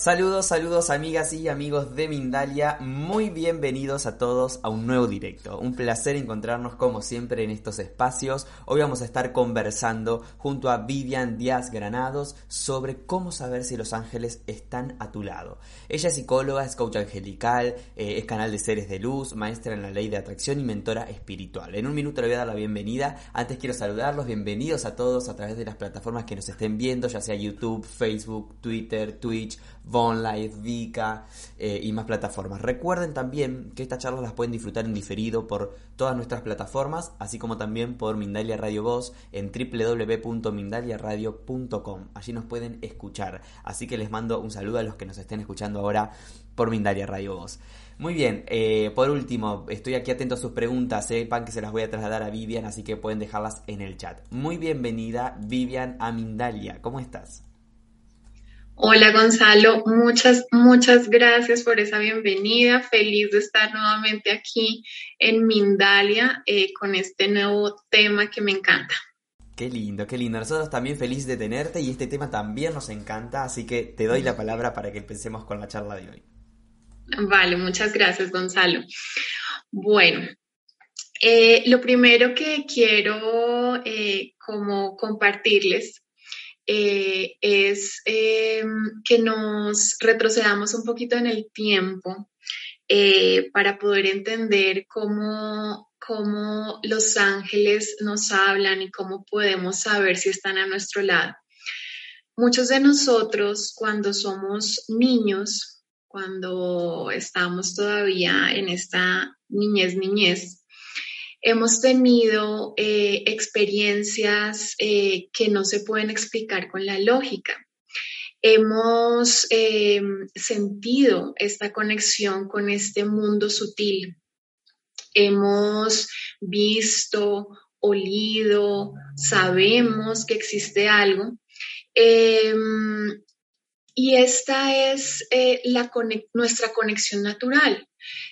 Saludos, saludos amigas y amigos de Mindalia, muy bienvenidos a todos a un nuevo directo. Un placer encontrarnos como siempre en estos espacios. Hoy vamos a estar conversando junto a Vivian Díaz Granados sobre cómo saber si los ángeles están a tu lado. Ella es psicóloga, es coach angelical, eh, es canal de seres de luz, maestra en la ley de atracción y mentora espiritual. En un minuto le voy a dar la bienvenida. Antes quiero saludarlos, bienvenidos a todos a través de las plataformas que nos estén viendo, ya sea YouTube, Facebook, Twitter, Twitch, Vonlive, Vika eh, y más plataformas. Recuerden también que estas charlas las pueden disfrutar en diferido por todas nuestras plataformas, así como también por Mindalia Radio Voz en www.mindaliaradio.com. Allí nos pueden escuchar. Así que les mando un saludo a los que nos estén escuchando ahora por Mindalia Radio Voz. Muy bien, eh, por último, estoy aquí atento a sus preguntas, sepan que se las voy a trasladar a Vivian, así que pueden dejarlas en el chat. Muy bienvenida, Vivian a Mindalia, ¿cómo estás? Hola Gonzalo, muchas, muchas gracias por esa bienvenida. Feliz de estar nuevamente aquí en Mindalia eh, con este nuevo tema que me encanta. Qué lindo, qué lindo. Nosotros también felices de tenerte y este tema también nos encanta, así que te doy la palabra para que empecemos con la charla de hoy. Vale, muchas gracias Gonzalo. Bueno, eh, lo primero que quiero eh, como compartirles eh, es eh, que nos retrocedamos un poquito en el tiempo eh, para poder entender cómo, cómo los ángeles nos hablan y cómo podemos saber si están a nuestro lado. Muchos de nosotros cuando somos niños, cuando estamos todavía en esta niñez, niñez, hemos tenido eh, experiencias eh, que no se pueden explicar con la lógica. Hemos em, sentido esta conexión con este mundo sutil. Hemos visto, olido, sabemos que existe algo. Em, y esta es eh, nuestra conexión natural.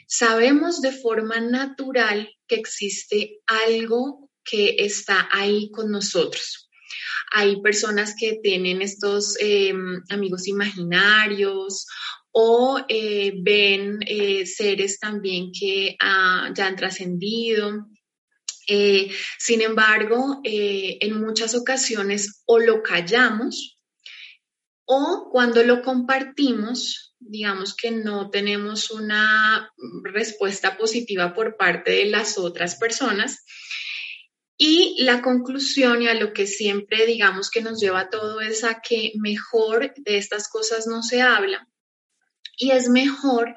Sabemos de forma natural que existe algo que está ahí con nosotros. Hay personas que tienen estos em, amigos imaginarios o eh, ven eh, seres también que ah, ya han trascendido. Eh, sin embargo, en muchas ocasiones o lo callamos o cuando lo compartimos, digamos que no tenemos una respuesta positiva por parte de las otras personas. Y la conclusión y a lo que siempre digamos que nos lleva todo es a que mejor de estas cosas no se habla y es mejor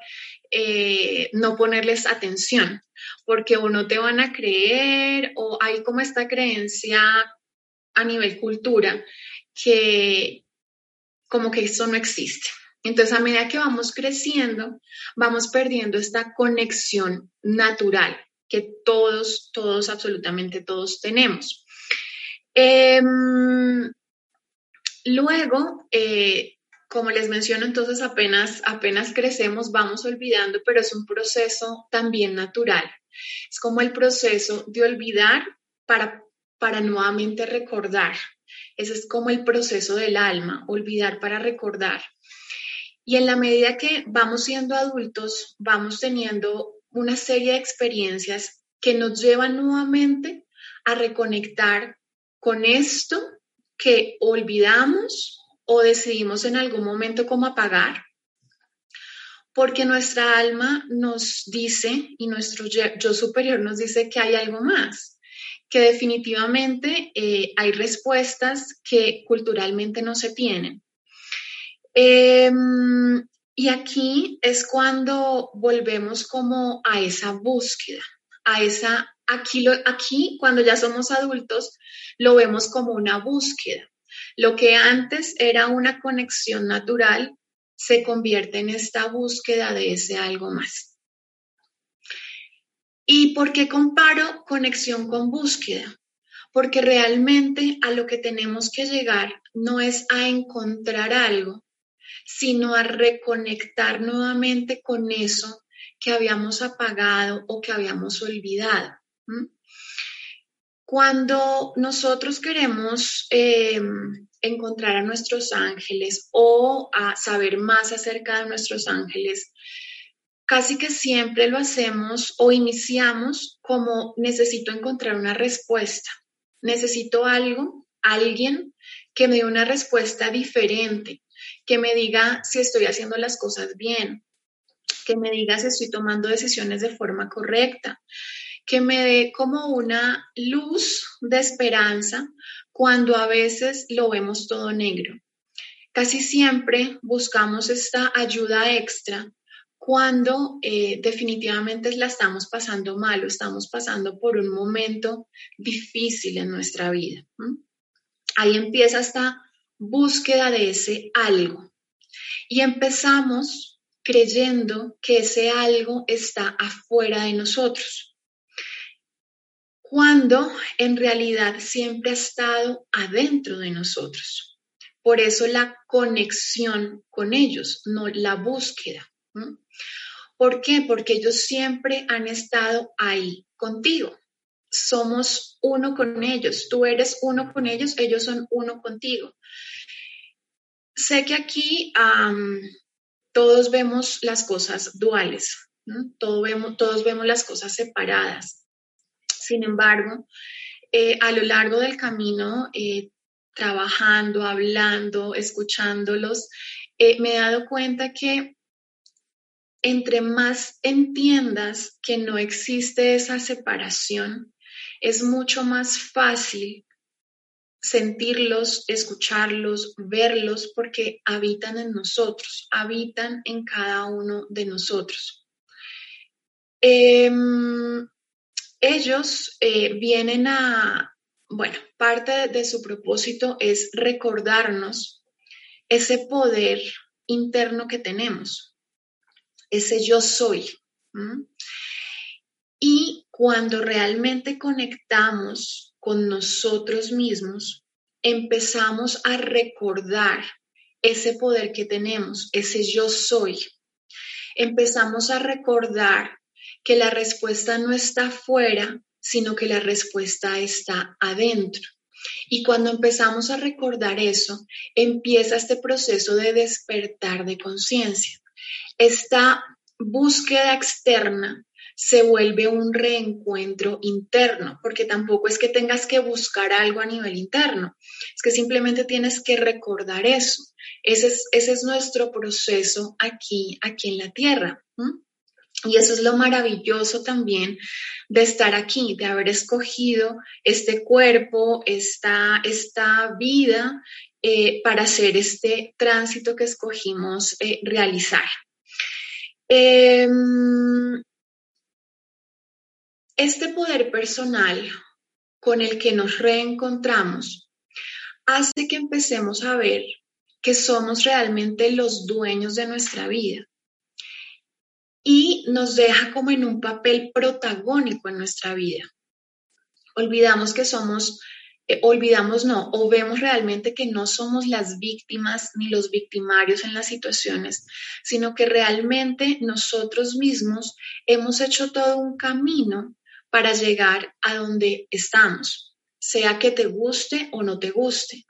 eh, no ponerles atención porque o no te van a creer o hay como esta creencia a nivel cultura que como que eso no existe. Entonces, a medida que vamos creciendo, vamos perdiendo esta conexión natural que todos, todos, absolutamente todos tenemos. Em, luego, eh, como les menciono, entonces apenas, apenas crecemos, vamos olvidando, pero es un proceso también natural. Es como el proceso de olvidar para, para nuevamente recordar. Ese es como el proceso del alma, olvidar para recordar. Y en la medida que vamos siendo adultos, vamos teniendo una serie de experiencias que nos llevan nuevamente a reconectar con esto que olvidamos o decidimos en algún momento cómo apagar, porque nuestra alma nos dice y nuestro yo superior nos dice que hay algo más, que definitivamente eh, hay respuestas que culturalmente no se tienen. Em, y aquí es cuando volvemos como a esa búsqueda, a esa, aquí, lo, aquí cuando ya somos adultos, lo vemos como una búsqueda. Lo que antes era una conexión natural se convierte en esta búsqueda de ese algo más. ¿Y por qué comparo conexión con búsqueda? Porque realmente a lo que tenemos que llegar no es a encontrar algo, sino a reconectar nuevamente con eso que habíamos apagado o que habíamos olvidado. Cuando nosotros queremos em, encontrar a nuestros ángeles o a saber más acerca de nuestros ángeles, casi que siempre lo hacemos o iniciamos como necesito encontrar una respuesta, necesito algo, alguien que me dé una respuesta diferente, que me diga si estoy haciendo las cosas bien, que me diga si estoy tomando decisiones de forma correcta, que me dé como una luz de esperanza cuando a veces lo vemos todo negro. Casi siempre buscamos esta ayuda extra cuando eh, definitivamente la estamos pasando mal o estamos pasando por un momento difícil en nuestra vida. Ahí empieza esta búsqueda de ese algo. Y empezamos creyendo que ese algo está afuera de nosotros, cuando en realidad siempre ha estado adentro de nosotros. Por eso la conexión con ellos, no la búsqueda. ¿Por qué? Porque ellos siempre han estado ahí contigo. Somos uno con ellos. Tú eres uno con ellos, ellos son uno contigo. Sé que aquí todos vemos las cosas duales, vemos, todos vemos las cosas separadas. Sin embargo, eh, a lo largo del camino, eh, trabajando, hablando, escuchándolos, eh, me he dado cuenta que entre más entiendas que no existe esa separación, es mucho más fácil sentirlos, escucharlos, verlos, porque habitan en nosotros, habitan en cada uno de nosotros. Em, ellos eh, vienen a, bueno, parte de su propósito es recordarnos ese poder interno que tenemos, ese yo soy. Y cuando realmente conectamos con nosotros mismos, empezamos a recordar ese poder que tenemos, ese yo soy. Empezamos a recordar que la respuesta no está afuera, sino que la respuesta está adentro. Y cuando empezamos a recordar eso, empieza este proceso de despertar de conciencia. Esta búsqueda externa se vuelve un reencuentro interno, porque tampoco es que tengas que buscar algo a nivel interno, es que simplemente tienes que recordar eso. Ese es, ese es nuestro proceso aquí, aquí en la tierra. Y eso es lo maravilloso también de estar aquí, de haber escogido este cuerpo, esta, esta vida eh, para hacer este tránsito que escogimos eh, realizar. Em, este poder personal con el que nos reencontramos hace que empecemos a ver que somos realmente los dueños de nuestra vida y nos deja como en un papel protagónico en nuestra vida. Olvidamos que somos, eh, olvidamos no, o vemos realmente que no somos las víctimas ni los victimarios en las situaciones, sino que realmente nosotros mismos hemos hecho todo un camino para llegar a donde estamos, sea que te guste o no te guste.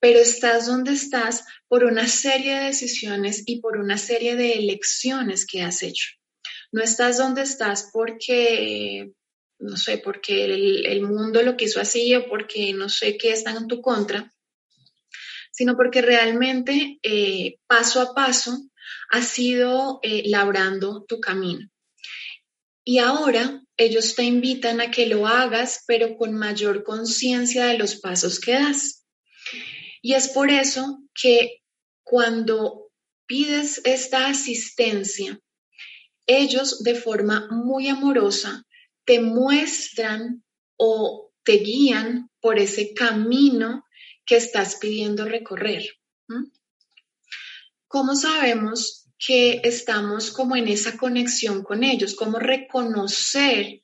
Pero estás donde estás por una serie de decisiones y por una serie de elecciones que has hecho. No estás donde estás porque, no sé, porque el, mundo lo quiso así o porque no sé qué están en tu contra, sino porque realmente eh, paso a paso has sido eh, labrando tu camino. Y ahora ellos te invitan a que lo hagas, pero con mayor conciencia de los pasos que das. Y es por eso que cuando pides esta asistencia, ellos de forma muy amorosa te muestran o te guían por ese camino que estás pidiendo recorrer. ¿Cómo sabemos que estamos como en esa conexión con ellos, como reconocer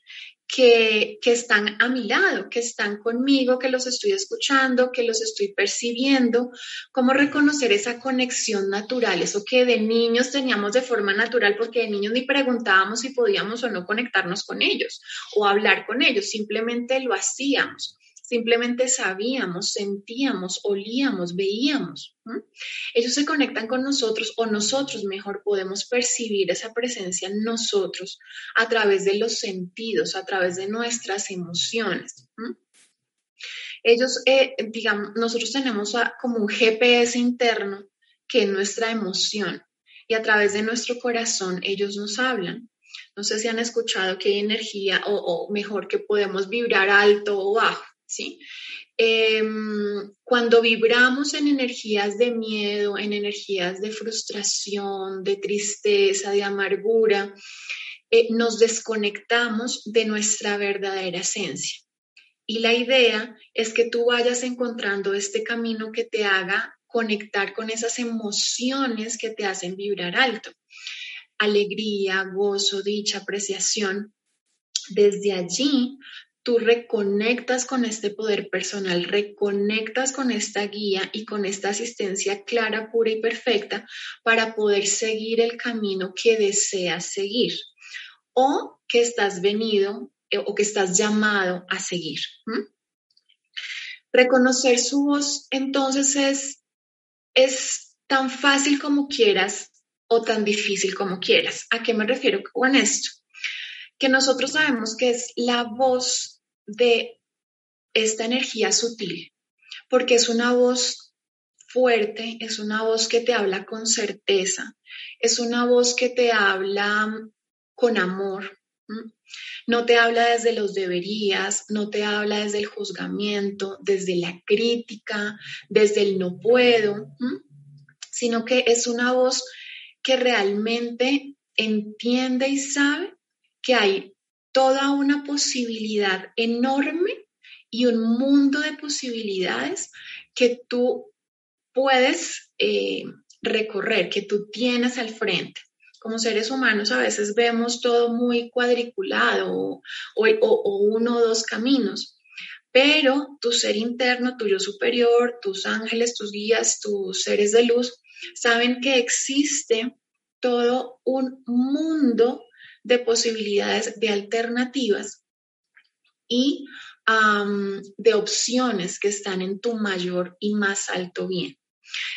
que, que, están a mi lado, que están conmigo, que los estoy escuchando, que los estoy percibiendo, cómo reconocer esa conexión natural, eso que de niños teníamos de forma natural, porque de niños ni preguntábamos si podíamos o no conectarnos con ellos o hablar con ellos, simplemente lo hacíamos simplemente sabíamos, sentíamos, olíamos, veíamos. Ellos se conectan con nosotros o nosotros mejor podemos percibir esa presencia en nosotros a través de los sentidos, a través de nuestras emociones. Ellos, eh, digamos, nosotros tenemos como un GPS interno que es nuestra emoción y a través de nuestro corazón ellos nos hablan. No sé si han escuchado que hay energía o, mejor que podemos vibrar alto o bajo, ¿sí? Em, cuando vibramos en energías de miedo, en energías de frustración, de tristeza, de amargura, eh, nos desconectamos de nuestra verdadera esencia. Y la idea es que tú vayas encontrando este camino que te haga conectar con esas emociones que te hacen vibrar alto. Alegría, gozo, dicha, apreciación. Desde allí tú reconectas con este poder personal, reconectas con esta guía y con esta asistencia clara, pura y perfecta para poder seguir el camino que deseas seguir o que estás venido eh, o que estás llamado a seguir. Reconocer su voz entonces es es tan fácil como quieras o tan difícil como quieras. ¿A qué me refiero con esto? Que nosotros sabemos que es la voz de esta energía sutil, porque es una voz fuerte, es una voz que te habla con certeza, es una voz que te habla con amor. No te habla desde los deberías, no te habla desde el juzgamiento, desde la crítica, desde el no puedo, sino que es una voz que realmente entiende y sabe que hay toda una posibilidad enorme y un mundo de posibilidades que tú puedes eh, recorrer, que tú tienes al frente. Como seres humanos a veces vemos todo muy cuadriculado o, uno o dos caminos, pero tu ser interno, tu yo superior, tus ángeles, tus guías, tus seres de luz, saben que existe todo un mundo de posibilidades, de alternativas y de opciones que están en tu mayor y más alto bien.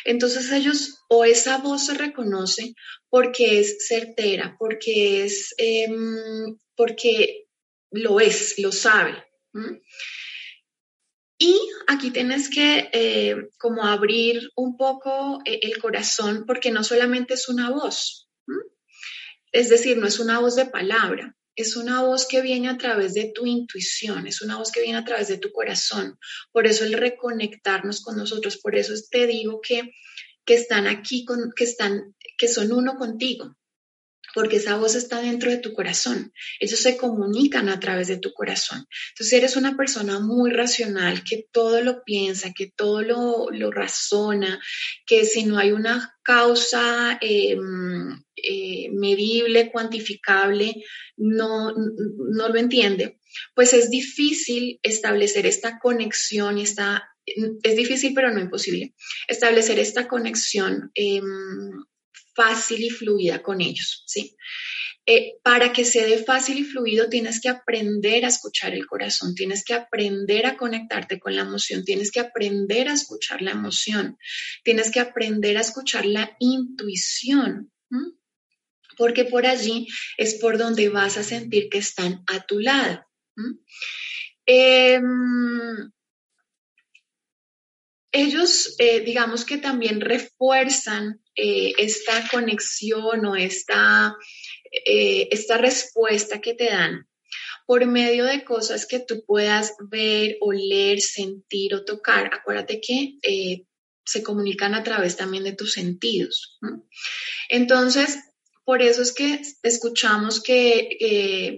Entonces ellos o esa voz se reconoce porque es certera, porque es, em, porque lo es, lo sabe. Y aquí tienes que eh, como abrir un poco eh, el corazón porque no solamente es una voz, es decir, no es una voz de palabra, es una voz que viene a través de tu intuición, es una voz que viene a través de tu corazón. Por eso el reconectarnos con nosotros, por eso te digo que, que están aquí, con, que, están, que son uno contigo, porque esa voz está dentro de tu corazón. Ellos se comunican a través de tu corazón. Entonces, eres una persona muy racional, que todo lo piensa, que todo lo, lo razona, que si no hay una causa em, eh, medible, cuantificable, no, no lo entiende, pues es difícil establecer esta conexión esta, es difícil pero no imposible, establecer esta conexión em, fácil y fluida con ellos, ¿sí? Eh, para que se dé fácil y fluido tienes que aprender a escuchar el corazón, tienes que aprender a conectarte con la emoción, tienes que aprender a escuchar la emoción, tienes que aprender a escuchar la intuición, porque por allí es por donde vas a sentir que están a tu lado. Em, ellos, eh, digamos que también refuerzan eh, esta conexión o esta, eh, esta respuesta que te dan por medio de cosas que tú puedas ver, oler, sentir o tocar. Acuérdate que se comunican a través también de tus sentidos. Entonces, por eso es que escuchamos que, que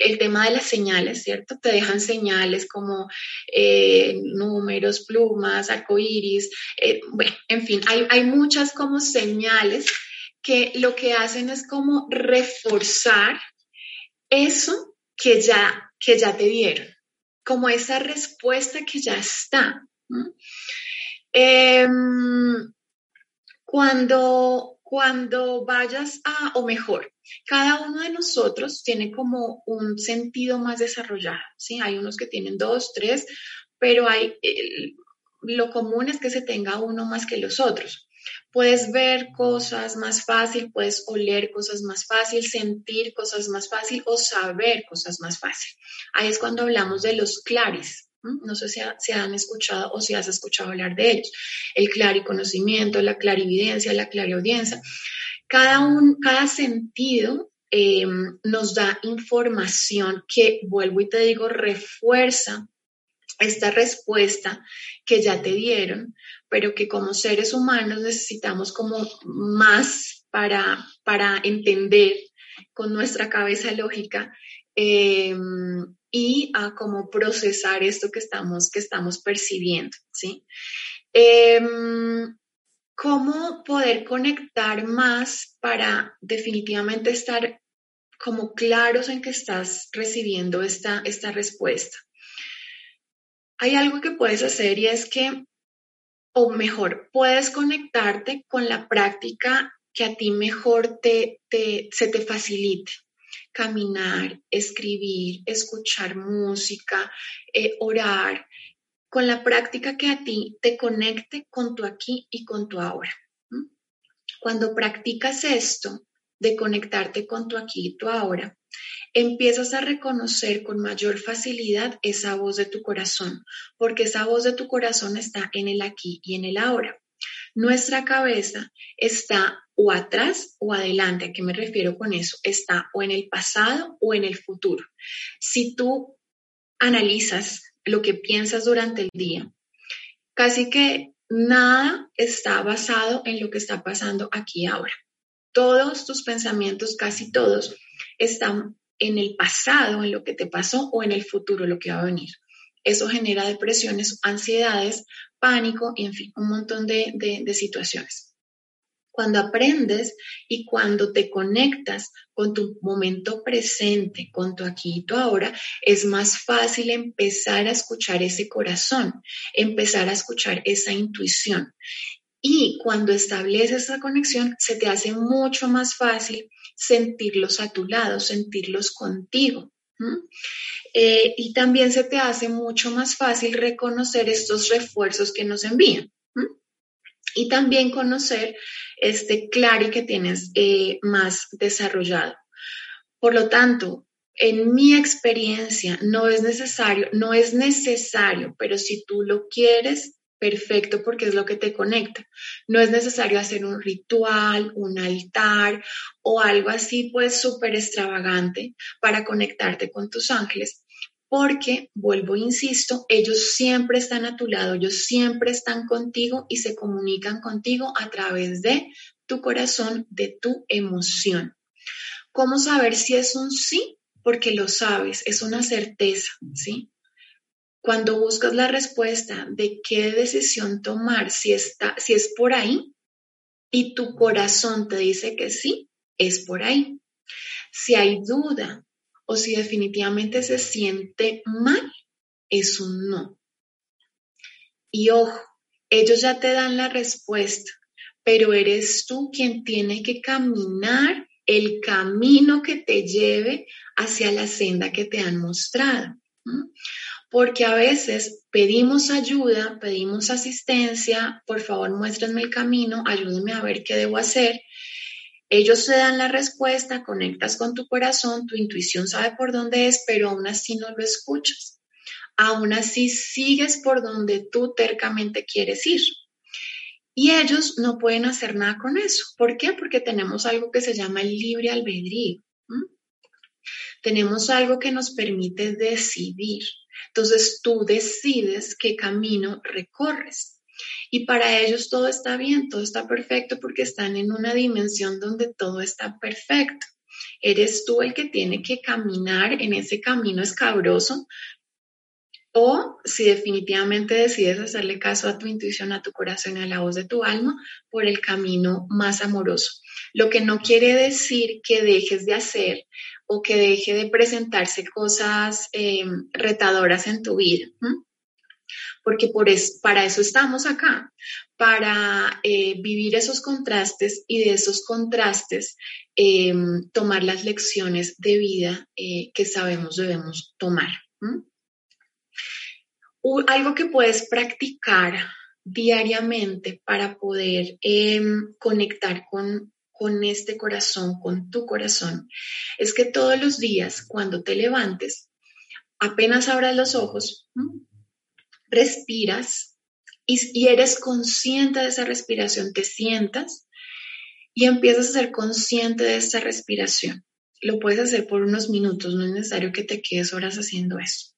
el tema de las señales, ¿cierto? Te dejan señales como eh, números, plumas, arcoíris, eh, bueno, en fin, hay, hay muchas como señales que lo que hacen es como reforzar eso que ya, que ya te dieron, como esa respuesta que ya está. Em, cuando cuando vayas a, o mejor, cada uno de nosotros tiene como un sentido más desarrollado, ¿sí? Hay unos que tienen dos, tres, pero hay, lo común es que se tenga uno más que los otros. Puedes ver cosas más fácil, puedes oler cosas más fácil, sentir cosas más fácil o saber cosas más fácil. Ahí es cuando hablamos de los claris. No sé si, se han escuchado o si has escuchado hablar de ellos. El clariconocimiento, la clarividencia, la clariaudiencia. Cada, un, cada sentido em, nos da información que, vuelvo y te digo, refuerza esta respuesta que ya te dieron, pero que como seres humanos necesitamos como más para, para entender con nuestra cabeza lógica y a cómo procesar esto que estamos, que estamos percibiendo, ¿sí? Em, ¿Cómo poder conectar más para definitivamente estar como claros en que estás recibiendo esta, esta respuesta? Hay algo que puedes hacer y es que, o mejor, puedes conectarte con la práctica que a ti mejor te, se te facilite caminar, escribir, escuchar música, eh, orar, con la práctica que a ti te conecte con tu aquí y con tu ahora. Cuando practicas esto de conectarte con tu aquí y tu ahora, empiezas a reconocer con mayor facilidad esa voz de tu corazón, porque esa voz de tu corazón está en el aquí y en el ahora. Nuestra cabeza está o atrás o adelante. ¿A qué me refiero con eso? Está o en el pasado o en el futuro. Si tú analizas lo que piensas durante el día, casi que nada está basado en lo que está pasando aquí ahora. Todos tus pensamientos, casi todos, están en el pasado, en lo que te pasó o en el futuro, lo que va a venir. Eso genera depresiones, ansiedades, pánico en fin, un montón de, de situaciones. Cuando aprendes y cuando te conectas con tu momento presente, con tu aquí y tu ahora, es más fácil empezar a escuchar ese corazón, empezar a escuchar esa intuición. Y cuando estableces esa conexión, se te hace mucho más fácil sentirlos a tu lado, sentirlos contigo. Eh, y también se te hace mucho más fácil reconocer estos refuerzos que nos envían y también conocer este clari que tienes eh, más desarrollado. Por lo tanto, en mi experiencia no es necesario, no es necesario, pero si tú lo quieres, perfecto porque es lo que te conecta. No es necesario hacer un ritual, un altar o algo así pues súper extravagante para conectarte con tus ángeles porque, vuelvo, insisto, ellos siempre están a tu lado, ellos siempre están contigo y se comunican contigo a través de tu corazón, de tu emoción. ¿Cómo saber si es un sí? Porque lo sabes, es una certeza, ¿sí? Cuando buscas la respuesta de qué decisión tomar, si, está, si es por ahí, y tu corazón te dice que sí, es por ahí. Si hay duda, o si definitivamente se siente mal, es un no. Y ojo, ellos ya te dan la respuesta, pero eres tú quien tiene que caminar el camino que te lleve hacia la senda que te han mostrado. Porque a veces pedimos ayuda, pedimos asistencia, por favor muéstrenme el camino, ayúdenme a ver qué debo hacer, ellos te dan la respuesta, conectas con tu corazón, tu intuición sabe por dónde es, pero aún así no lo escuchas. Aún así sigues por donde tú tercamente quieres ir. Y ellos no pueden hacer nada con eso. ¿Por qué? Porque tenemos algo que se llama el libre albedrío. Tenemos algo que nos permite decidir. Entonces tú decides qué camino recorres. Y para ellos todo está bien, todo está perfecto porque están en una dimensión donde todo está perfecto. Eres tú el que tiene que caminar en ese camino escabroso o si definitivamente decides hacerle caso a tu intuición, a tu corazón a la voz de tu alma por el camino más amoroso. Lo que no quiere decir que dejes de hacer o que deje de presentarse cosas eh, retadoras en tu vida porque por para eso estamos acá, para eh, vivir esos contrastes y de esos contrastes em, tomar las lecciones de vida eh, que sabemos debemos tomar. algo que puedes practicar diariamente para poder em, conectar con, con este corazón, con tu corazón, es que todos los días cuando te levantes, apenas abras los ojos, respiras y, eres consciente de esa respiración, te sientas y empiezas a ser consciente de esta respiración. Lo puedes hacer por unos minutos, no es necesario que te quedes horas haciendo eso.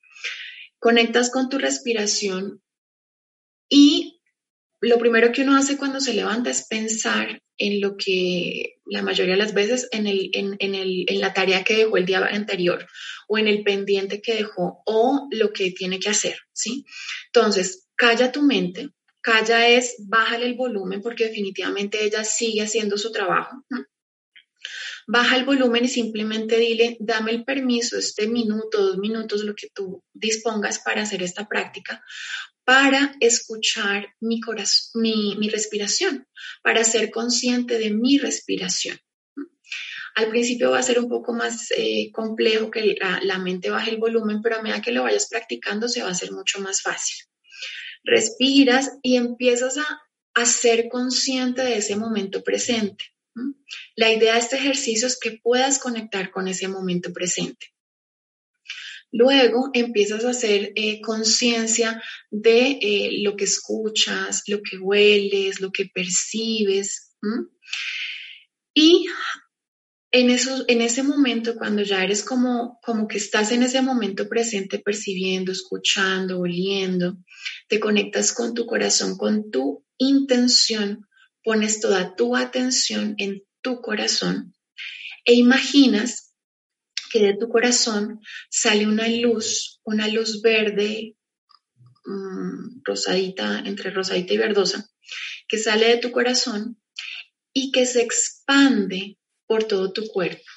Conectas con tu respiración y lo primero que uno hace cuando se levanta es pensar en lo que la mayoría de las veces en, el, en, en, la tarea que dejó el día anterior o en el pendiente que dejó o lo que tiene que hacer, ¿sí? Entonces, calla tu mente, calla es, bájale el volumen porque definitivamente ella sigue haciendo su trabajo. Baja el volumen y simplemente dile, dame el permiso, este minuto, dos minutos, lo que tú dispongas para hacer esta práctica, para escuchar mi, corazón, mi, respiración, para ser consciente de mi respiración. Al principio va a ser un poco más eh, complejo que la, mente baje el volumen, pero a medida que lo vayas practicando se va a hacer mucho más fácil. Respiras y empiezas a, a ser consciente de ese momento presente. La idea de este ejercicio es que puedas conectar con ese momento presente. Luego empiezas a hacer eh, conciencia de eh, lo que escuchas, lo que hueles, lo que percibes. Y en, eso, en ese momento, cuando ya eres como, como que estás en ese momento presente percibiendo, escuchando, oliendo, te conectas con tu corazón, con tu intención, pones toda tu atención en tu corazón e imaginas que de tu corazón sale una luz, una luz verde, mm, rosadita, entre rosadita y verdosa, que sale de tu corazón y que se expande por todo tu cuerpo.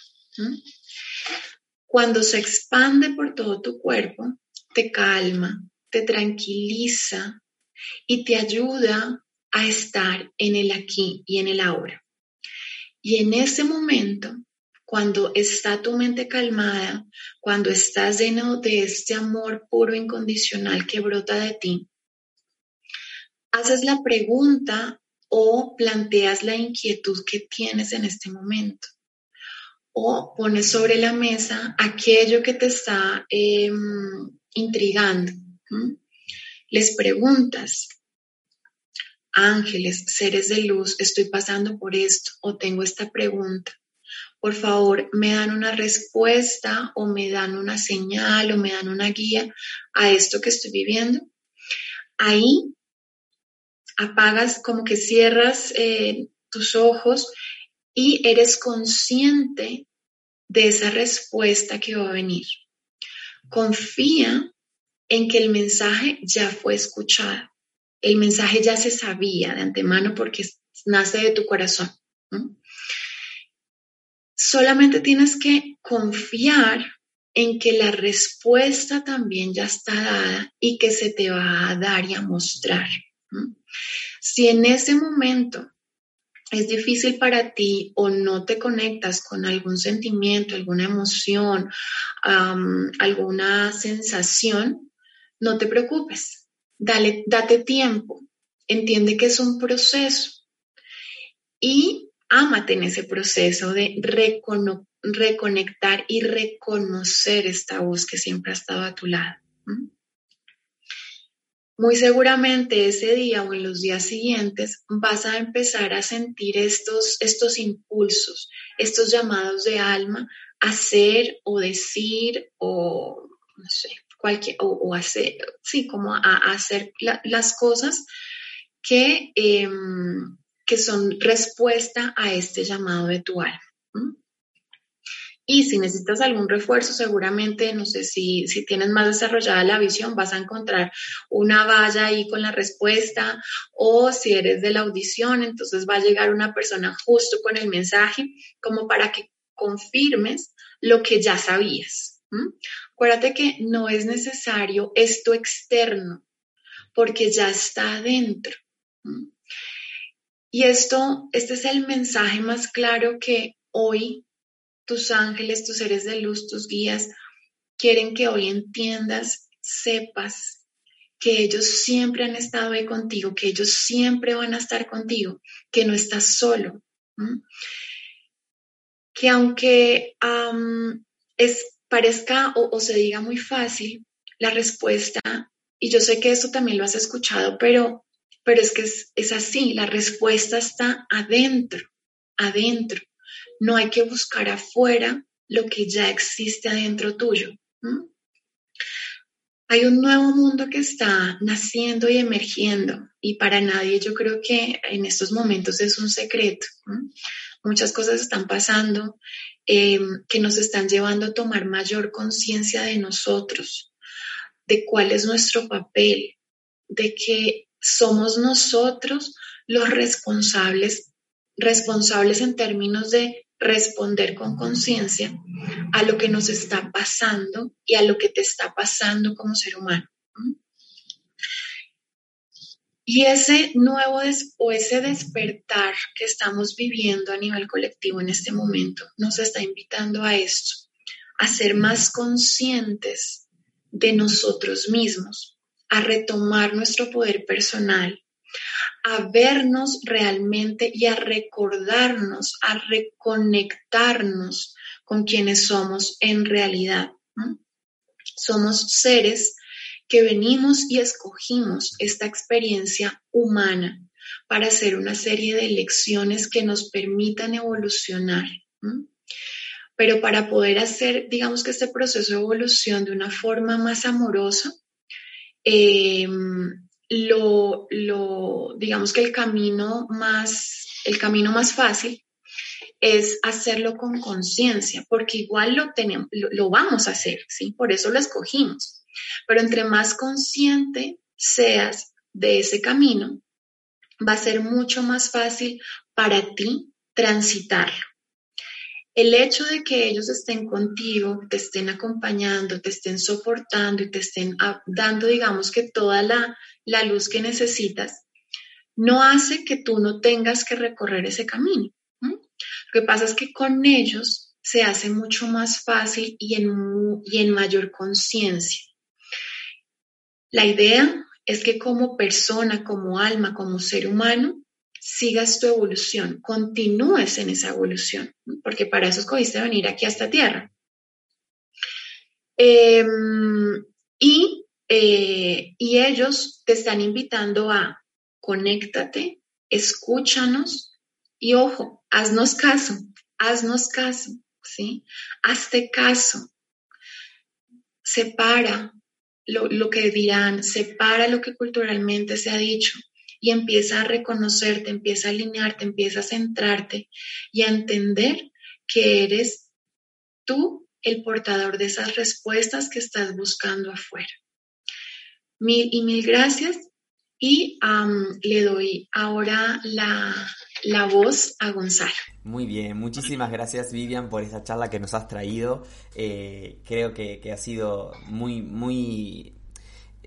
Cuando se expande por todo tu cuerpo, te calma, te tranquiliza y te ayuda a estar en el aquí y en el ahora. Y en ese momento cuando está tu mente calmada, cuando estás lleno de este amor puro incondicional que brota de ti, haces la pregunta o planteas la inquietud que tienes en este momento. O pones sobre la mesa aquello que te está em, intrigando. Les preguntas, ángeles, seres de luz, estoy pasando por esto o tengo esta pregunta por favor, me dan una respuesta o me dan una señal o me dan una guía a esto que estoy viviendo. Ahí apagas, como que cierras eh, tus ojos y eres consciente de esa respuesta que va a venir. Confía en que el mensaje ya fue escuchado. El mensaje ya se sabía de antemano porque nace de tu corazón. Solamente tienes que confiar en que la respuesta también ya está dada y que se te va a dar y a mostrar. Si en ese momento es difícil para ti o no te conectas con algún sentimiento, alguna emoción, alguna sensación, no te preocupes. Dale, date tiempo. Entiende que es un proceso. Y ámate en ese proceso de reconectar y reconocer esta voz que siempre ha estado a tu lado. Muy seguramente ese día o en los días siguientes vas a empezar a sentir estos, estos impulsos, estos llamados de alma hacer o decir o no sé, cualquier, o, hacer, sí, como hacer las cosas que em, que son respuesta a este llamado de tu alma. Y si necesitas algún refuerzo, seguramente, no sé si, si tienes más desarrollada la visión, vas a encontrar una valla ahí con la respuesta o si eres de la audición, entonces va a llegar una persona justo con el mensaje como para que confirmes lo que ya sabías. Acuérdate que no es necesario esto externo porque ya está adentro. Y esto, este es el mensaje más claro que hoy tus ángeles, tus seres de luz, tus guías, quieren que hoy entiendas, sepas que ellos siempre han estado ahí contigo, que ellos siempre van a estar contigo, que no estás solo. Que aunque es, parezca o, se diga muy fácil, la respuesta, y yo sé que esto también lo has escuchado, pero pero es que es, así, la respuesta está adentro, adentro. No hay que buscar afuera lo que ya existe adentro tuyo. Hay un nuevo mundo que está naciendo y emergiendo y para nadie yo creo que en estos momentos es un secreto. Muchas cosas están pasando em, que nos están llevando a tomar mayor conciencia de nosotros, de cuál es nuestro papel, de que somos nosotros los responsables, responsables en términos de responder con conciencia a lo que nos está pasando y a lo que te está pasando como ser humano. Y ese nuevo o ese despertar que estamos viviendo a nivel colectivo en este momento nos está invitando a esto, a ser más conscientes de nosotros mismos, a retomar nuestro poder personal, a vernos realmente y a recordarnos, a reconectarnos con quienes somos en realidad. Somos seres que venimos y escogimos esta experiencia humana para hacer una serie de lecciones que nos permitan evolucionar. Pero para poder hacer, digamos que este proceso de evolución de una forma más amorosa, Em, lo, lo, digamos que el camino más, el camino más fácil es hacerlo con conciencia, porque igual lo, tenemos, lo, vamos a hacer, ¿sí? Por eso lo escogimos. Pero entre más consciente seas de ese camino, va a ser mucho más fácil para ti transitarlo el hecho de que ellos estén contigo, te estén acompañando, te estén soportando y te estén dando, digamos que toda la, luz que necesitas, no hace que tú no tengas que recorrer ese camino. Lo que pasa es que con ellos se hace mucho más fácil y en, y en mayor conciencia. La idea es que como persona, como alma, como ser humano, sigas tu evolución, continúes en esa evolución, porque para eso escogiste venir aquí a esta tierra. Em, y, eh, y ellos te están invitando a conéctate, escúchanos y ojo, haznos caso, haznos caso, ¿sí? Hazte caso. Separa lo, lo que dirán, separa lo que culturalmente se ha dicho y empieza a reconocerte, empieza a alinearte, empieza a centrarte y a entender que eres tú el portador de esas respuestas que estás buscando afuera. Mil y mil gracias y le doy ahora la, voz a Gonzalo. Muy bien, muchísimas gracias Vivian por esta charla que nos has traído. Eh, creo que, que, ha sido muy, muy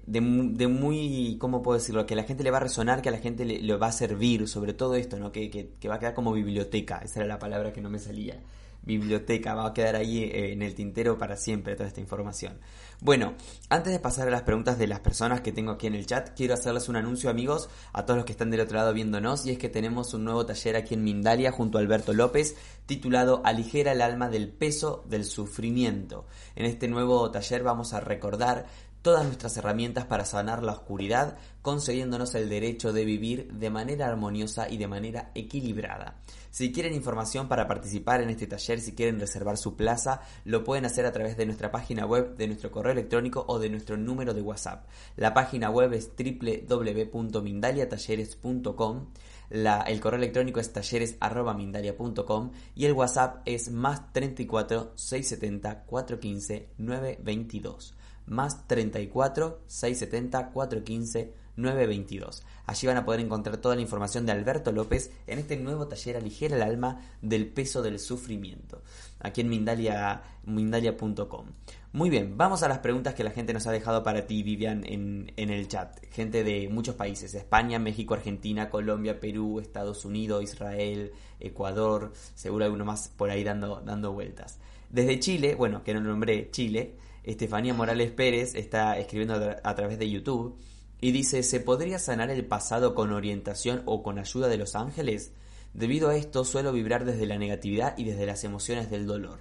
de, muy, ¿cómo puedo decirlo? Que a la gente le va a resonar, que a la gente le, va a servir, sobre todo esto, ¿no? Que, que, va a quedar como biblioteca, esa era la palabra que no me salía. Biblioteca, va a quedar ahí eh, en el tintero para siempre toda esta información. Bueno, antes de pasar a las preguntas de las personas que tengo aquí en el chat, quiero hacerles un anuncio, amigos, a todos los que están del otro lado viéndonos, y es que tenemos un nuevo taller aquí en Mindalia junto a Alberto López, titulado Aligera el alma del peso del sufrimiento. En este nuevo taller vamos a recordar todas nuestras herramientas para sanar la oscuridad, concediéndonos el derecho de vivir de manera armoniosa y de manera equilibrada. Si quieren información para participar en este taller, si quieren reservar su plaza, lo pueden hacer a través de nuestra página web, de nuestro correo electrónico o de nuestro número de WhatsApp. La página web es www.mindaliatalleres.com. el correo electrónico es talleres.mindalia.com y el WhatsApp es más 34 670 415 922 más 34 670 415 922. Allí van a poder encontrar toda la información de Alberto López en este nuevo taller Aligera el alma del peso del sufrimiento, aquí en Mindalia, Mindalia.com. Muy bien, vamos a las preguntas que la gente nos ha dejado para ti, Vivian, en, el chat. Gente de muchos países, España, México, Argentina, Colombia, Perú, Estados Unidos, Israel, Ecuador, seguro alguno más por ahí dando, dando vueltas. Desde Chile, bueno, que no nombré Chile, Estefanía Morales Pérez está escribiendo a través de YouTube y dice, ¿se podría sanar el pasado con orientación o con ayuda de los ángeles? Debido a esto suelo vibrar desde la negatividad y desde las emociones del dolor.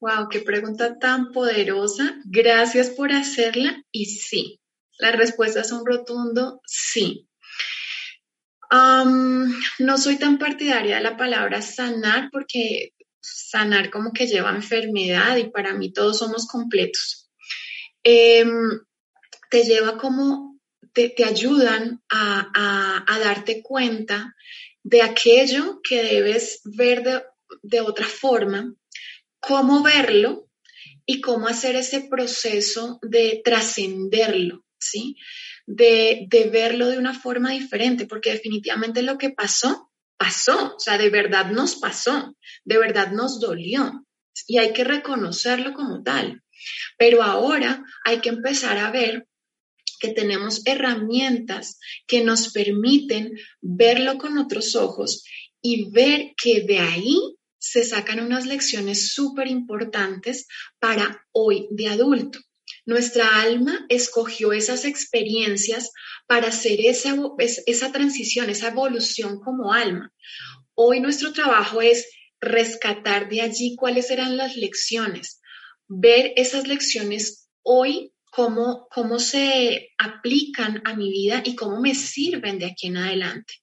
Wow, qué pregunta tan poderosa. Gracias por hacerla y sí. La respuesta es un rotundo sí. no soy tan partidaria de la palabra sanar porque sanar como que lleva enfermedad y para mí todos somos completos. Em, te lleva como, te, ayudan a, darte cuenta de aquello que debes ver de, de otra forma cómo verlo y cómo hacer ese proceso de trascenderlo, ¿sí? De, verlo de una forma diferente, porque definitivamente lo que pasó, pasó, o sea, de verdad nos pasó, de verdad nos dolió y hay que reconocerlo como tal. Pero ahora hay que empezar a ver que tenemos herramientas que nos permiten verlo con otros ojos y ver que de ahí se sacan unas lecciones súper importantes para hoy de adulto. Nuestra alma escogió esas experiencias para hacer esa, esa transición, esa evolución como alma. Hoy nuestro trabajo es rescatar de allí cuáles eran las lecciones, ver esas lecciones hoy, cómo, cómo se aplican a mi vida y cómo me sirven de aquí en adelante.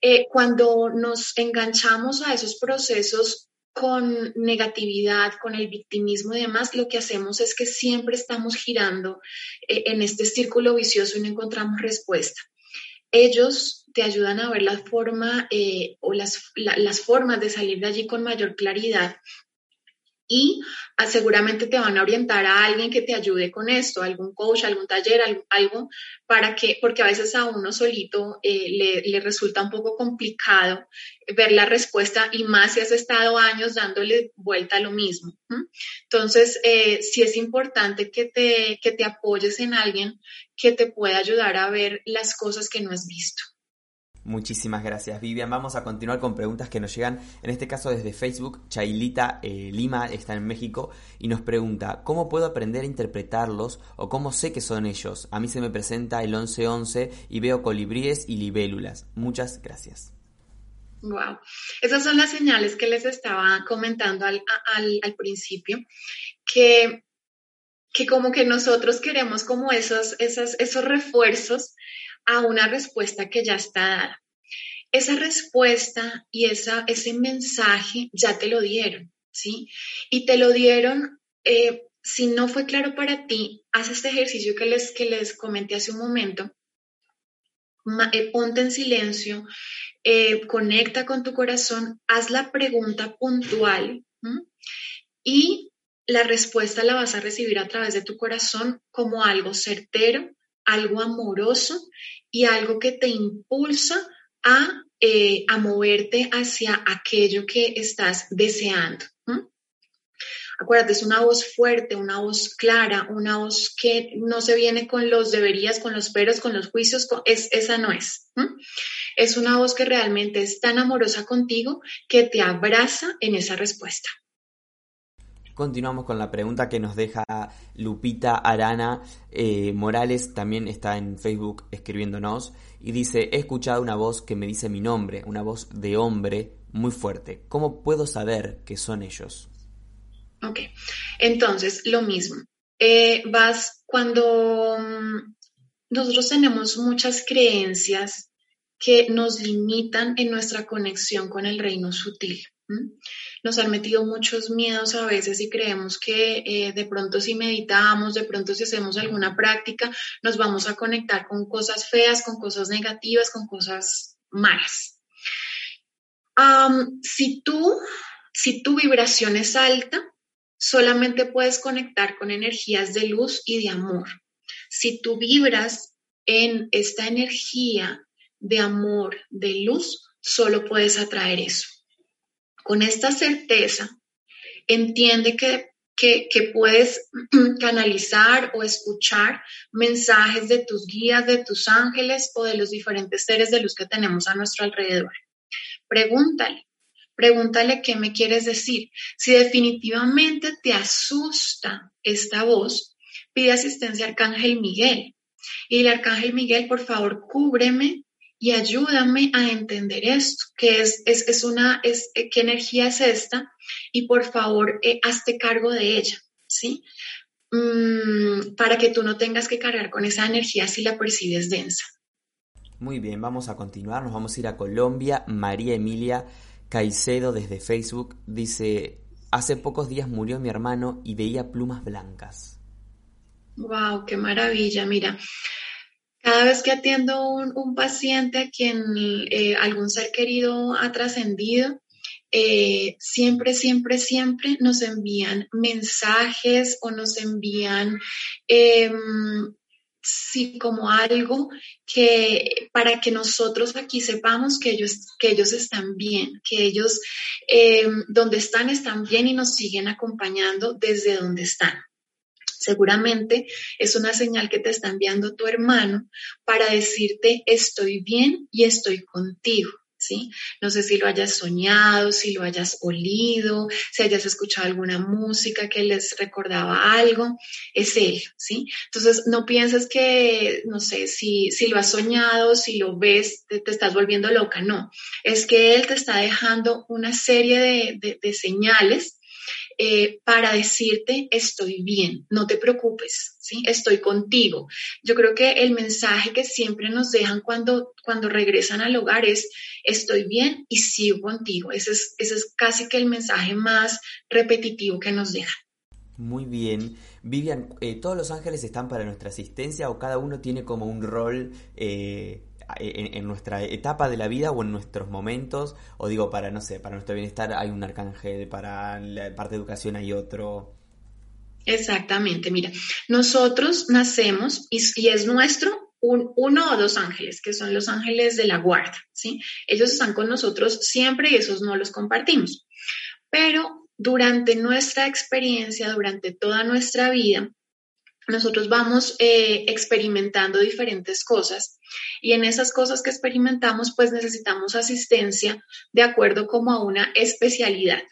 Eh, cuando nos enganchamos a esos procesos con negatividad, con el victimismo y demás, lo que hacemos es que siempre estamos girando eh, en este círculo vicioso y no encontramos respuesta. Ellos te ayudan a ver la forma eh, o las, las formas de salir de allí con mayor claridad y ah, seguramente te van a orientar a alguien que te ayude con esto, algún coach, algún taller, algo, para que, porque a veces a uno solito eh, le, resulta un poco complicado ver la respuesta y más si has estado años dándole vuelta a lo mismo. Entonces, eh, sí es importante que te, que te apoyes en alguien que te pueda ayudar a ver las cosas que no has visto. Muchísimas gracias, Vivian. Vamos a continuar con preguntas que nos llegan, en este caso desde Facebook. Chailita eh, Lima está en México y nos pregunta, ¿cómo puedo aprender a interpretarlos o cómo sé que son ellos? A mí se me presenta el 1111 y veo colibríes y libélulas. Muchas gracias. Wow, esas son las señales que les estaba comentando al, principio, que, que como que nosotros queremos como esos, esos, esos refuerzos a una respuesta que ya está dada. Esa respuesta y esa, ese mensaje ya te lo dieron, ¿sí? Y te lo dieron, eh, si no fue claro para ti, haz este ejercicio que les, que les comenté hace un momento. Eh, ponte en silencio, eh, conecta con tu corazón, haz la pregunta puntual y la respuesta la vas a recibir a través de tu corazón como algo certero, algo amoroso y algo que te impulsa a, eh, a moverte hacia aquello que estás deseando. Acuérdate, es una voz fuerte, una voz clara, una voz que no se viene con los deberías, con los peros, con los juicios, es, esa no es. Es una voz que realmente es tan amorosa contigo que te abraza en esa respuesta. Continuamos con la pregunta que nos deja Lupita Arana eh, Morales, también está en Facebook escribiéndonos, y dice, he escuchado una voz que me dice mi nombre, una voz de hombre muy fuerte. ¿Cómo puedo saber que son ellos? Ok, entonces lo mismo. Eh, vas cuando mm, nosotros tenemos muchas creencias que nos limitan en nuestra conexión con el reino sutil. Nos han metido muchos miedos a veces y creemos que eh, de pronto si meditamos, de pronto si hacemos alguna práctica, nos vamos a conectar con cosas feas, con cosas negativas, con cosas malas. si, tú, si tu vibración es alta, solamente puedes conectar con energías de luz y de amor. Si tú vibras en esta energía de amor, de luz, solo puedes atraer eso con esta certeza, entiende que, que, puedes canalizar o escuchar mensajes de tus guías, de tus ángeles o de los diferentes seres de luz que tenemos a nuestro alrededor. Pregúntale, pregúntale qué me quieres decir. Si definitivamente te asusta esta voz, pide asistencia al Arcángel Miguel. Y el Arcángel Miguel, por favor, cúbreme y ayúdame a entender esto, que es, es, una, es, eh, qué energía es esta, y por favor, eh, hazte cargo de ella, ¿sí? Mm, para que tú no tengas que cargar con esa energía si la percibes densa. Muy bien, vamos a continuar, nos vamos a ir a Colombia. María Emilia Caicedo desde Facebook dice, hace pocos días murió mi hermano y veía plumas blancas. Wow, qué maravilla. Mira, cada vez que atiendo un, un paciente a quien eh, algún ser querido ha trascendido, eh, siempre, siempre, siempre nos envían mensajes o nos envían em, sí, como algo que para que nosotros aquí sepamos que ellos, que ellos están bien, que ellos em, donde están están bien y nos siguen acompañando desde donde están. Seguramente es una señal que te está enviando tu hermano para decirte estoy bien y estoy contigo. ¿Sí? No sé si lo hayas soñado, si lo hayas olido, si hayas escuchado alguna música que les recordaba algo, es él, ¿sí? Entonces, no pienses que, no sé, si, si lo has soñado, si lo ves, te, estás volviendo loca, no. Es que él te está dejando una serie de, de señales eh, para decirte estoy bien, no te preocupes, ¿sí? estoy contigo. Yo creo que el mensaje que siempre nos dejan cuando, cuando regresan al hogar es estoy bien y sigo contigo. Ese es, ese es casi que el mensaje más repetitivo que nos dejan. Muy bien. Vivian, eh, ¿todos los ángeles están para nuestra asistencia o cada uno tiene como un rol eh, en, nuestra etapa de la vida o en nuestros momentos, o digo, para, no sé, para nuestro bienestar hay un arcángel, para la parte de educación hay otro. Exactamente, mira, nosotros nacemos y, es nuestro un, uno o dos ángeles, que son los ángeles de la guarda, ¿sí? Ellos están con nosotros siempre y esos no los compartimos. Pero durante nuestra experiencia, durante toda nuestra vida, nosotros vamos eh, experimentando diferentes cosas y en esas cosas que experimentamos pues necesitamos asistencia de acuerdo como a una especialidad.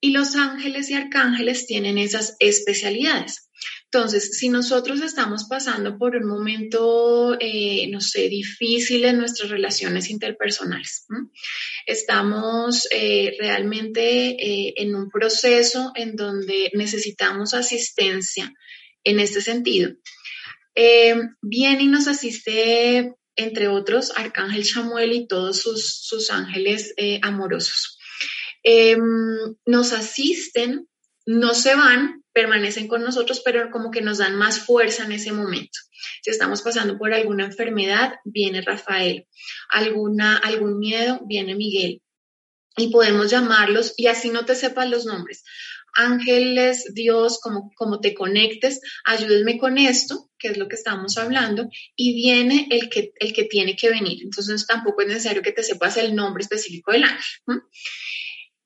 Y los ángeles y arcángeles tienen esas especialidades. Entonces, si nosotros estamos pasando por un momento, eh, no sé, difícil en nuestras relaciones interpersonales, estamos eh, realmente en un proceso en donde necesitamos asistencia en este sentido. Eh, viene y nos asiste, entre otros, Arcángel Samuel y todos sus, ángeles eh, amorosos. Em, nos asisten, no se van, permanecen con nosotros, pero como que nos dan más fuerza en ese momento. Si estamos pasando por alguna enfermedad, viene Rafael. Alguna, algún miedo, viene Miguel. Y podemos llamarlos, y así no te sepas los nombres ángeles, Dios, como, como te conectes, ayúdenme con esto, que es lo que estamos hablando, y viene el que, el que tiene que venir. Entonces tampoco es necesario que te sepas el nombre específico del ángel.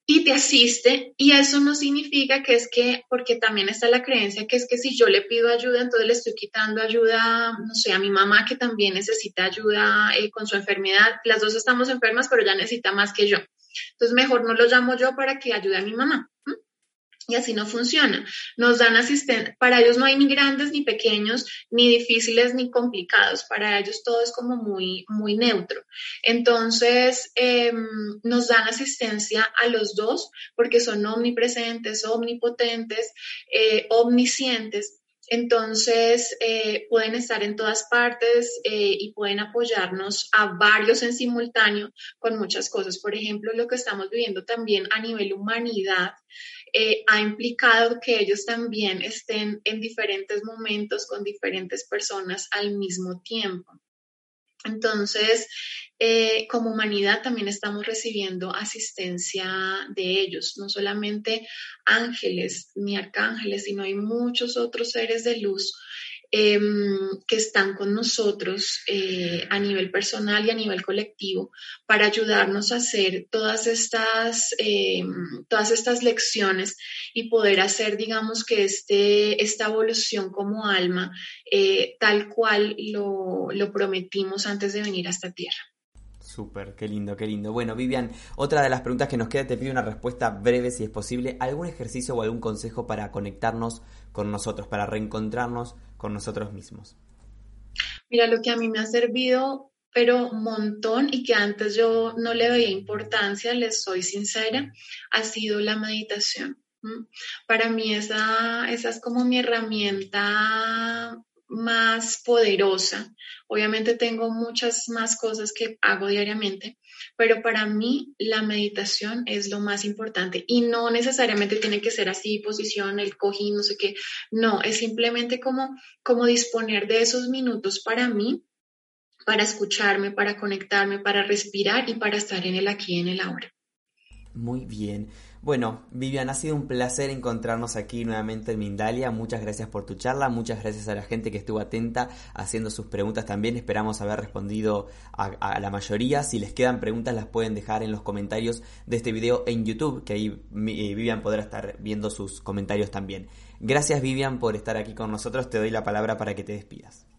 Y te asiste, y eso no significa que es que, porque también está la creencia que es que si yo le pido ayuda, entonces le estoy quitando ayuda, no sé, a mi mamá que también necesita ayuda eh, con su enfermedad. Las dos estamos enfermas, pero ya necesita más que yo. Entonces mejor no lo llamo yo para que ayude a mi mamá. Y así no funciona. Nos dan asistencia. Para ellos no hay ni grandes ni pequeños, ni difíciles ni complicados. Para ellos todo es como muy, muy neutro. Entonces, em, nos dan asistencia a los dos porque son omnipresentes, omnipotentes, eh, omniscientes. Entonces, eh, pueden estar en todas partes eh, y pueden apoyarnos a varios en simultáneo con muchas cosas. Por ejemplo, lo que estamos viviendo también a nivel humanidad eh, ha implicado que ellos también estén en diferentes momentos con diferentes personas al mismo tiempo. Entonces, eh, como humanidad también estamos recibiendo asistencia de ellos, no solamente ángeles ni arcángeles, sino hay muchos otros seres de luz em, que están con nosotros eh, a nivel personal y a nivel colectivo para ayudarnos a hacer todas estas, em, todas estas lecciones y poder hacer, digamos, que este, esta evolución como alma, eh, tal cual lo, lo prometimos antes de venir a esta tierra. Súper, qué lindo, qué lindo. Bueno, Vivian, otra de las preguntas que nos queda, te pido una respuesta breve si es posible. ¿Algún ejercicio o algún consejo para conectarnos con nosotros, para reencontrarnos con nosotros mismos? Mira, lo que a mí me ha servido, pero un montón y que antes yo no le veía importancia, les soy sincera, ha sido la meditación. Para mí esa, esa es como mi herramienta más poderosa. Obviamente tengo muchas más cosas que hago diariamente, pero para mí la meditación es lo más importante y no necesariamente tiene que ser así, posición, el cojín, no sé qué. No, es simplemente como, como disponer de esos minutos para mí, para escucharme, para conectarme, para respirar y para estar en el aquí y en el ahora. Muy bien. Bueno, Vivian, ha sido un placer encontrarnos aquí nuevamente en Mindalia. Muchas gracias por tu charla, muchas gracias a la gente que estuvo atenta haciendo sus preguntas también. Esperamos haber respondido a, la mayoría. Si les quedan preguntas las pueden dejar en los comentarios de este video en YouTube, que ahí eh, Vivian podrá estar viendo sus comentarios también. Gracias Vivian por estar aquí con nosotros. Te doy la palabra para que te despidas.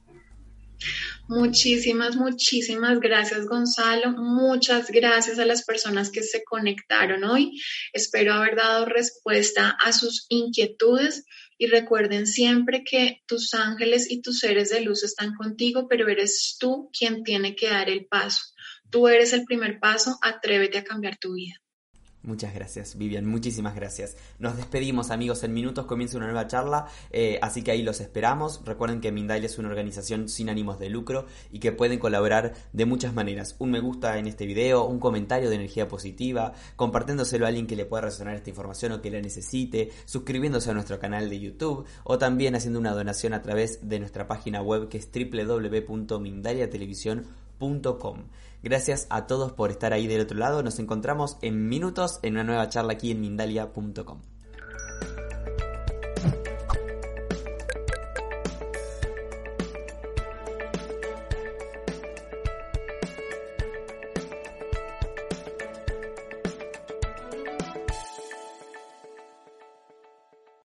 Muchísimas, muchísimas gracias Gonzalo. Muchas gracias a las personas que se conectaron hoy. Espero haber dado respuesta a sus inquietudes y recuerden siempre que tus ángeles y tus seres de luz están contigo, pero eres tú quien tiene que dar el paso. Tú eres el primer paso, atrévete a cambiar tu vida. Muchas gracias, Vivian, muchísimas gracias. Nos despedimos, amigos, en minutos comienza una nueva charla, eh, así que ahí los esperamos. Recuerden que Mindalia es una organización sin ánimos de lucro y que pueden colaborar de muchas maneras. Un me gusta en este video, un comentario de energía positiva, compartiéndoselo a alguien que le pueda resonar esta información o que la necesite, suscribiéndose a nuestro canal de YouTube o también haciendo una donación a través de nuestra página web que es www.mindaliatelevisión.com. Gracias a todos por estar ahí del otro lado. Nos encontramos en minutos en una nueva charla aquí en Mindalia.com.